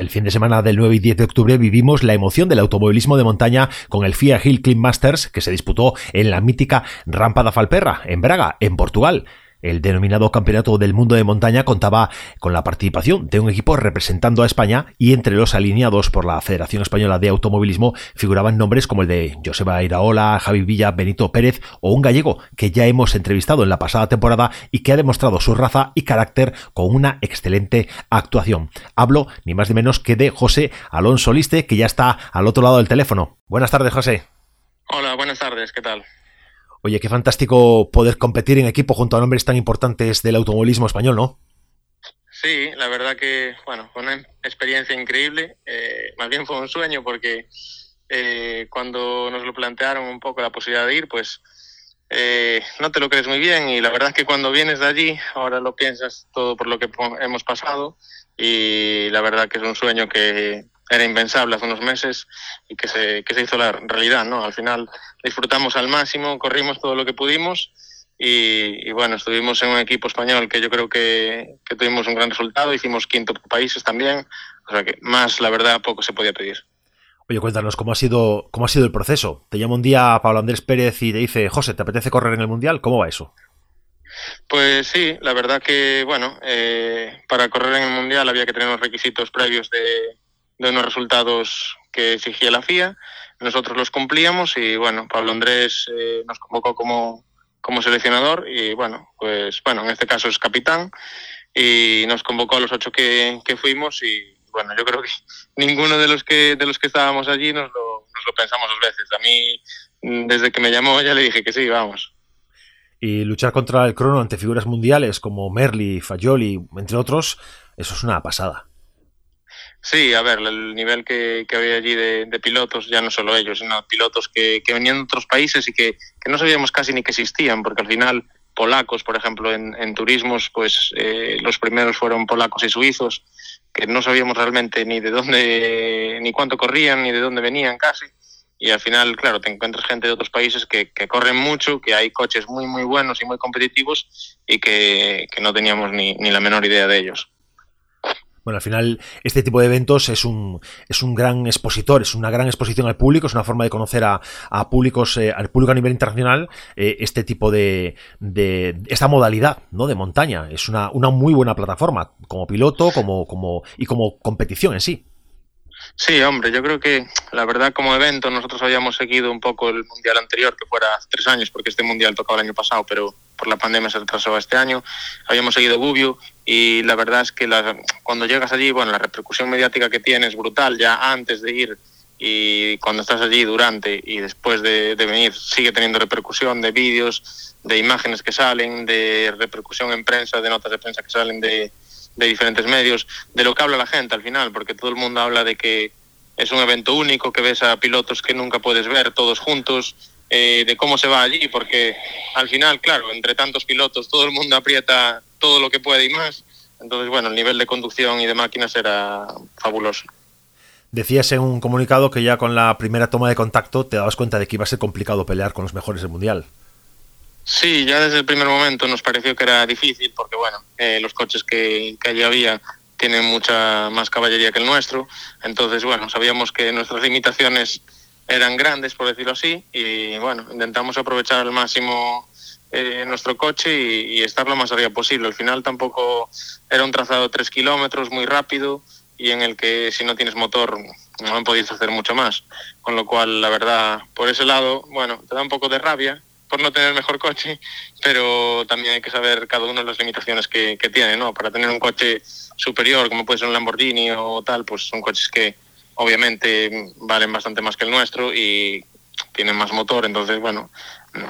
El fin de semana del 9 y 10 de octubre vivimos la emoción del automovilismo de montaña con el FIA Hill Climb Masters que se disputó en la mítica Rampa da Falperra, en Braga, en Portugal. El denominado Campeonato del Mundo de Montaña contaba con la participación de un equipo representando a España y entre los alineados por la Federación Española de Automovilismo figuraban nombres como el de Joseba Iraola, Javi Villa, Benito Pérez o un gallego que ya hemos entrevistado en la pasada temporada y que ha demostrado su raza y carácter con una excelente actuación. Hablo ni más ni menos que de José Alonso Liste, que ya está al otro lado del teléfono. Buenas tardes, José. Hola, buenas tardes, ¿qué tal? Oye, qué fantástico poder competir en equipo junto a nombres tan importantes del automovilismo español, ¿no? Sí, la verdad que, bueno, fue una experiencia increíble. Eh, más bien fue un sueño porque eh, cuando nos lo plantearon un poco la posibilidad de ir, pues eh, no te lo crees muy bien y la verdad que cuando vienes de allí, ahora lo piensas todo por lo que hemos pasado y la verdad que es un sueño que era impensable hace unos meses y que se, que se hizo la realidad, ¿no? Al final disfrutamos al máximo, corrimos todo lo que pudimos y, bueno, estuvimos en un equipo español que yo creo que, que, tuvimos un gran resultado, hicimos quinto países también, o sea que más, la verdad, poco se podía pedir. Oye, cuéntanos, ¿cómo ha sido, cómo ha sido el proceso? Te llama un día Pablo Andrés Pérez y te dice, José, ¿te apetece correr en el Mundial? ¿Cómo va eso? Pues sí, la verdad que, bueno, eh, para correr en el Mundial había que tener unos requisitos previos de, de unos resultados que exigía la FIA. Nosotros los cumplíamos y bueno, Pablo Andrés eh, nos convocó como, como seleccionador y bueno, pues bueno, en este caso es capitán y nos convocó a los ocho que, que fuimos y bueno, yo creo que ninguno de los que de los que estábamos allí nos lo, nos lo pensamos dos veces. A mí, desde que me llamó, ya le dije que sí, vamos. Y luchar contra el crono ante figuras mundiales como Merli, Fagioli, entre otros, eso es una pasada. Sí, a ver, el nivel que, que había allí de, pilotos, ya no solo ellos, sino pilotos que, que venían de otros países y que, que, no sabíamos casi ni que existían, porque al final polacos, por ejemplo, en, en turismos, pues eh, los primeros fueron polacos y suizos, que no sabíamos realmente ni de dónde, ni cuánto corrían, ni de dónde venían casi. Y al final, claro, te encuentras gente de otros países que, que corren mucho, que hay coches muy, muy buenos y muy competitivos y que, que no teníamos ni, ni la menor idea de ellos. Bueno, al final este tipo de eventos es un, es un gran expositor, es una gran exposición al público, es una forma de conocer a, a públicos, eh, al público a nivel internacional, eh, este tipo de, de, esta modalidad, ¿no? De montaña. Es una, una muy buena plataforma, como piloto, como, como, y como competición en sí. Sí, hombre, yo creo que la verdad como evento nosotros habíamos seguido un poco el mundial anterior, que fuera hace tres años, porque este mundial tocaba el año pasado, pero por la pandemia se retrasó este año. Habíamos seguido Gubbio y la verdad es que la, cuando llegas allí, bueno, la repercusión mediática que tienes es brutal ya antes de ir y cuando estás allí durante y después de, de venir sigue teniendo repercusión de vídeos, de imágenes que salen, de repercusión en prensa, de notas de prensa que salen de, de diferentes medios, de lo que habla la gente al final, porque todo el mundo habla de que es un evento único, que ves a pilotos que nunca puedes ver todos juntos, eh, de cómo se va allí, porque al final, claro, entre tantos pilotos todo el mundo aprieta todo lo que puede y más. Entonces, bueno, el nivel de conducción y de máquinas era fabuloso. Decías en un comunicado que ya con la primera toma de contacto te dabas cuenta de que iba a ser complicado pelear con los mejores del mundial. Sí, ya desde el primer momento nos pareció que era difícil porque, bueno, eh, los coches que, que allí había tienen mucha más caballería que el nuestro. Entonces, bueno, sabíamos que nuestras limitaciones eran grandes, por decirlo así, y bueno, intentamos aprovechar al máximo eh, nuestro coche y, estar lo más arriba posible. Al final tampoco era un trazado de tres kilómetros muy rápido y en el que si no tienes motor no podías hacer mucho más. Con lo cual, la verdad, por ese lado, bueno, te da un poco de rabia por no tener mejor coche, pero también hay que saber cada uno las limitaciones que, que tiene, ¿no? Para tener un coche superior, como puede ser un Lamborghini o tal, pues son coches que obviamente valen bastante más que el nuestro y tienen más motor, entonces, bueno,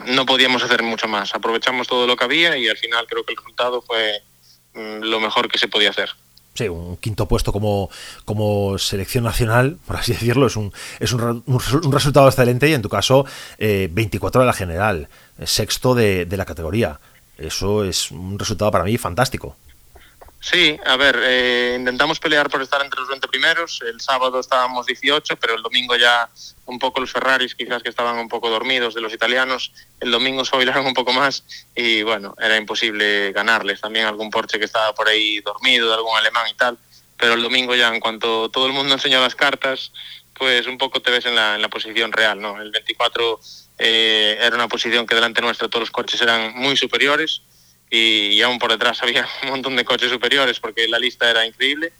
no podíamos hacer mucho más. Aprovechamos todo lo que había y al final creo que el resultado fue mm, lo mejor que se podía hacer. sí, un quinto puesto como, como selección nacional, por así decirlo, es un, es un, un, resultado excelente y en tu caso 24 de la general, sexto de, de la categoría. Eso es un resultado para mí fantástico. Sí, a ver, eh, intentamos pelear por estar entre los 20 primeros. El sábado estábamos 18, pero el domingo ya un poco los Ferraris, quizás que estaban un poco dormidos de los italianos, el domingo se bailaron un poco más y bueno, era imposible ganarles. También algún Porsche que estaba por ahí dormido, de algún alemán y tal. Pero el domingo ya, en cuanto todo el mundo enseñó las cartas, pues un poco te ves en la, posición real, ¿no? El 24 eh, era una posición que delante nuestro todos los coches eran muy superiores y, aún por detrás había un montón de coches superiores porque la lista era increíble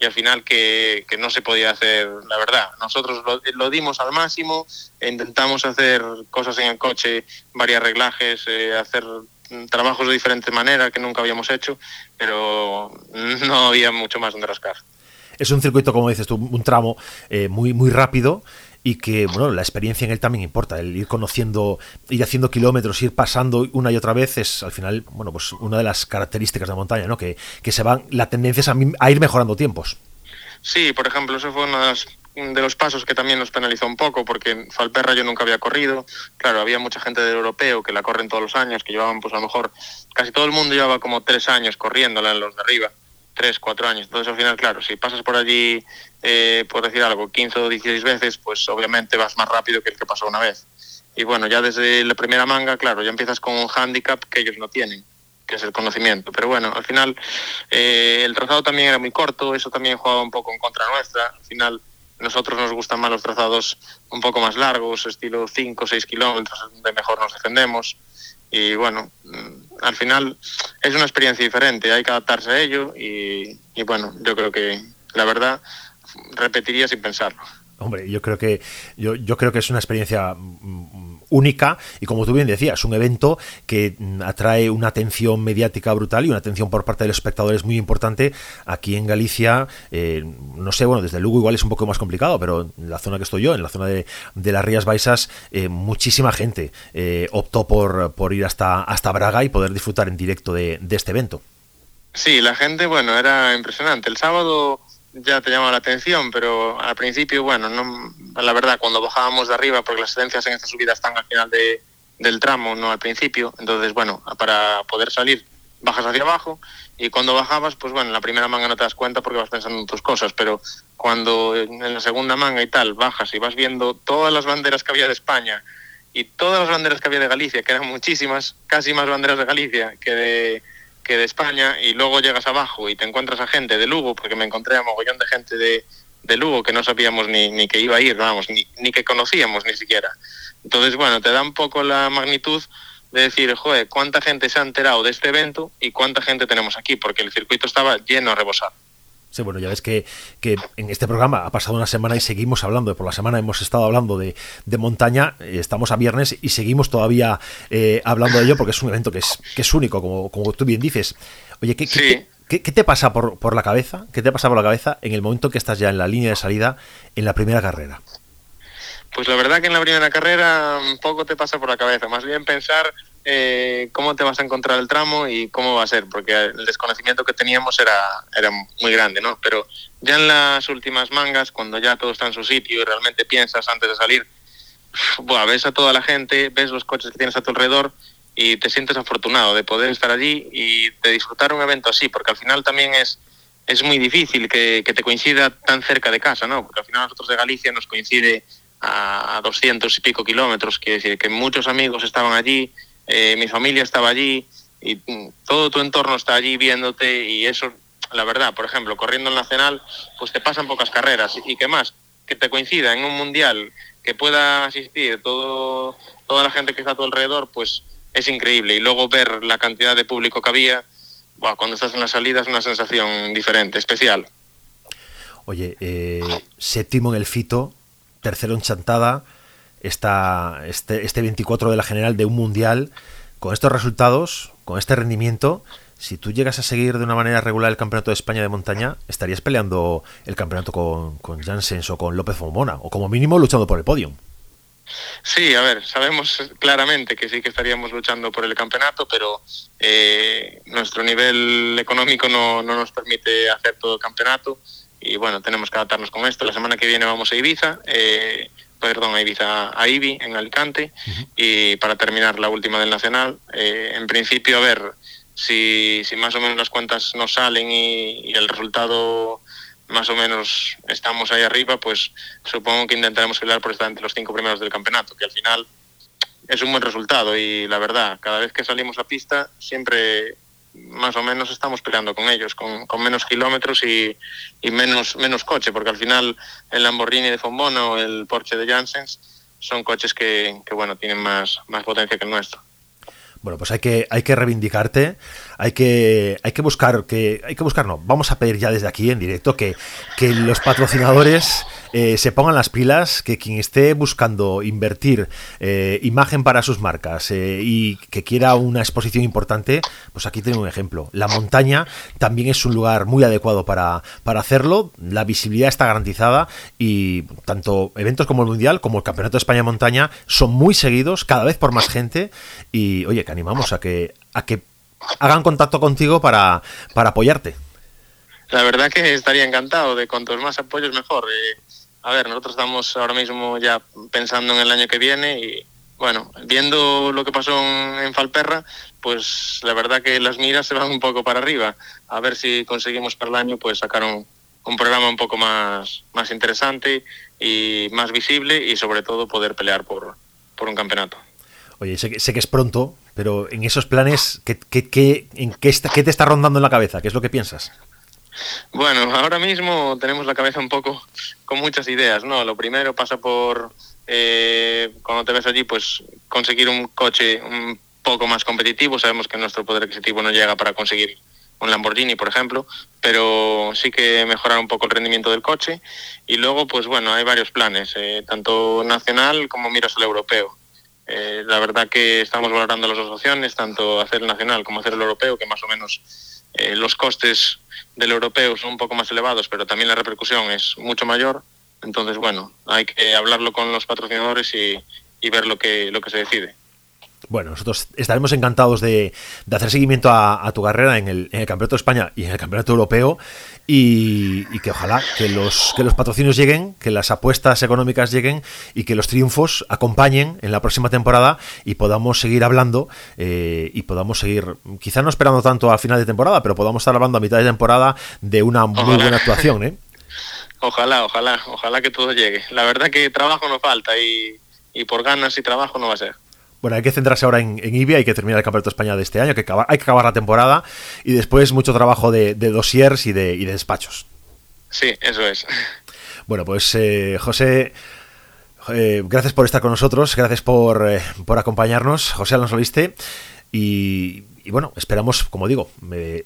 y al final que, no se podía hacer, la verdad. Nosotros lo, dimos al máximo, intentamos hacer cosas en el coche, varios reglajes, eh, hacer trabajos de diferente manera que nunca habíamos hecho, pero no había mucho más donde rascar. Es un circuito, como dices tú, un tramo eh, muy, muy rápido y que bueno la experiencia en él también importa. El ir conociendo ir haciendo kilómetros ir pasando una y otra vez es al final bueno pues una de las características de la montaña no que, que se van la tendencia es a, ir mejorando tiempos. Sí por ejemplo eso fue uno de los, pasos que también nos penalizó un poco porque Falperra yo nunca había corrido. Claro había mucha gente del europeo que la corren todos los años que llevaban pues a lo mejor casi todo el mundo llevaba como tres años corriéndola en los de arriba tres, cuatro años. Entonces, al final, claro, si pasas por allí, eh, por decir algo, 15 o 16 veces, pues obviamente vas más rápido que el que pasó una vez. Y bueno, ya desde la primera manga, claro, ya empiezas con un hándicap que ellos no tienen, que es el conocimiento. Pero bueno, al final eh, el trazado también era muy corto, eso también jugaba un poco en contra nuestra. Al final, nosotros nos gustan más los trazados un poco más largos, estilo 5 o 6 kilómetros, donde mejor nos defendemos y bueno, mm, al final es una experiencia diferente, hay que adaptarse a ello y, y bueno, yo creo que la verdad repetiría sin pensarlo. Hombre, yo creo que yo, yo creo que es una experiencia mm, única y como tú bien decías, un evento que mm, atrae una atención mediática brutal y una atención por parte de los espectadores muy importante. Aquí en Galicia, eh, no sé, bueno, desde luego igual es un poco más complicado, pero en la zona que estoy yo, en la zona de, las Rías Baixas, eh, muchísima gente eh, optó por, por ir hasta, hasta Braga y poder disfrutar en directo de, de este evento. Sí, la gente, bueno, era impresionante. El sábado ya te llama la atención, pero al principio, bueno, no, la verdad, cuando bajábamos de arriba, porque las excedencias en esta subida están al final de, del tramo, no al principio, entonces, bueno, para poder salir bajas hacia abajo y cuando bajabas, pues bueno, en la primera manga no te das cuenta porque vas pensando en tus cosas, pero cuando en la segunda manga y tal bajas y vas viendo todas las banderas que había de España y todas las banderas que había de Galicia, que eran muchísimas, casi más banderas de Galicia que de que de España y luego llegas abajo y te encuentras a gente de Lugo, porque me encontré a mogollón de gente de, de Lugo que no sabíamos ni, ni que iba a ir, vamos, ni, ni que conocíamos ni siquiera. Entonces, bueno, te da un poco la magnitud de decir, joder, cuánta gente se ha enterado de este evento y cuánta gente tenemos aquí, porque el circuito estaba lleno a rebosar. Sí, bueno, ya ves que, que, en este programa ha pasado una semana y seguimos hablando, por la semana hemos estado hablando de, de montaña, eh, estamos a viernes y seguimos todavía eh, hablando de ello porque es un evento que es, que es único, como, como tú bien dices. Oye, ¿qué, qué, qué, te pasa por, por, la cabeza? ¿Qué te pasa por la cabeza en el momento que estás ya en la línea de salida en la primera carrera? Pues la verdad que en la primera carrera poco te pasa por la cabeza, más bien pensar eh, cómo te vas a encontrar el tramo y cómo va a ser, porque el desconocimiento que teníamos era, era muy grande, ¿no? Pero ya en las últimas mangas, cuando ya todo está en su sitio y realmente piensas antes de salir, buah, ves a toda la gente, ves los coches que tienes a tu alrededor y te sientes afortunado de poder estar allí y de disfrutar un evento así, porque al final también es, es muy difícil que, que te coincida tan cerca de casa, ¿no? Porque al final nosotros de Galicia nos coincide a 200 y pico kilómetros, quiere decir que muchos amigos estaban allí, eh, mi familia estaba allí y mm, todo tu entorno está allí viéndote y eso, la verdad, por ejemplo, corriendo el Nacional, pues te pasan pocas carreras y qué más, que te coincida en un mundial, que pueda asistir todo, toda la gente que está a tu alrededor, pues es increíble. Y luego ver la cantidad de público que había, cuando estás en la salida es una sensación diferente, especial. Oye, eh, séptimo en el Fito, tercero en Chantada, esta, este, este 24 de la general de un mundial, con estos resultados, con este rendimiento, si tú llegas a seguir de una manera regular el Campeonato de España de montaña, estarías peleando el campeonato con, con Janssens o con López Momona, o como mínimo luchando por el podio. Sí, a ver, sabemos claramente que sí que estaríamos luchando por el campeonato, pero eh, nuestro nivel económico no, no, nos permite hacer todo el campeonato y bueno, tenemos que adaptarnos con esto. La semana que viene vamos a Ibiza, eh, perdón, a Ibiza, a Ibi, en Alicante, y para terminar la última del Nacional. Eh, en principio, a ver si, si más o menos las cuentas nos salen y, y el resultado más o menos estamos ahí arriba, pues supongo que intentaremos pelear por estar entre los cinco primeros del campeonato, que al final es un buen resultado y la verdad, cada vez que salimos a pista siempre más o menos estamos peleando con ellos, con, con menos kilómetros y, y, menos, menos coche, porque al final el Lamborghini de Fonbono o el Porsche de Janssens son coches que, que bueno, tienen más, más potencia que el nuestro. Bueno, pues hay que, hay que reivindicarte, hay que, hay que buscar, que, hay que buscar, no, vamos a pedir ya desde aquí en directo que, que los patrocinadores eh, se pongan las pilas, que quien esté buscando invertir eh, imagen para sus marcas eh, y que quiera una exposición importante, pues aquí tengo un ejemplo. La montaña también es un lugar muy adecuado para, para hacerlo, la visibilidad está garantizada y tanto eventos como el Mundial como el Campeonato de España de Montaña son muy seguidos, cada vez por más gente y oye, que animamos a que, a que hagan contacto contigo para, para apoyarte. La verdad que estaría encantado de cuantos más apoyos mejor. A ver, nosotros estamos ahora mismo ya pensando en el año que viene y bueno, viendo lo que pasó en, Falperra, pues la verdad que las miras se van un poco para arriba. A ver si conseguimos para el año pues sacar un, un programa un poco más, más interesante y más visible y sobre todo poder pelear por, por un campeonato. Oye, sé que, sé que es pronto, pero en esos planes, ¿qué, qué, qué, en qué, está, ¿qué te está rondando en la cabeza? ¿Qué es lo que piensas? Bueno, ahora mismo tenemos la cabeza un poco con muchas ideas, ¿no? Lo primero pasa por, eh, cuando te ves allí, pues conseguir un coche un poco más competitivo. Sabemos que nuestro poder adquisitivo no llega para conseguir un Lamborghini, por ejemplo, pero sí que mejorar un poco el rendimiento del coche. Y luego, pues bueno, hay varios planes, eh, tanto nacional como miras al europeo. Eh, la verdad que estamos valorando las dos opciones, tanto hacer el nacional como hacer el europeo, que más o menos eh, los costes del europeo son un poco más elevados, pero también la repercusión es mucho mayor. Entonces, bueno, hay que hablarlo con los patrocinadores y, y ver lo que, lo que se decide. Bueno, nosotros estaremos encantados de, de hacer seguimiento a, a tu carrera en el, en el, Campeonato de España y en el Campeonato Europeo y, y, que ojalá que los, que los patrocinios lleguen, que las apuestas económicas lleguen y que los triunfos acompañen en la próxima temporada y podamos seguir hablando eh, y podamos seguir, quizá no esperando tanto al final de temporada, pero podamos estar hablando a mitad de temporada de una muy ojalá. buena actuación. ¿eh? Ojalá, ojalá, ojalá que todo llegue. La verdad que trabajo no falta y, y por ganas y trabajo no va a ser. Bueno, hay que centrarse ahora en, en IBI, hay que terminar el Campeonato de España de este año, hay que acabar, hay que acabar la temporada y después mucho trabajo de, de dossiers y de, y de, despachos. Sí, eso es. Bueno, pues eh, José, eh, gracias por estar con nosotros, gracias por, eh, por acompañarnos. José Alonso Viste. Y, y, bueno, esperamos, como digo,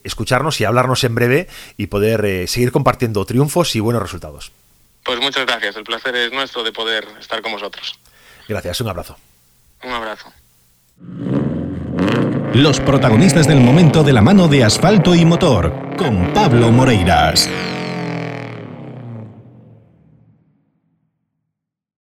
escucharnos y hablarnos en breve y poder seguir compartiendo triunfos y buenos resultados. Pues muchas gracias, el placer es nuestro de poder estar con vosotros. Gracias, un abrazo. Un abrazo. Los protagonistas del momento de la mano de asfalto y motor, con Pablo Moreiras.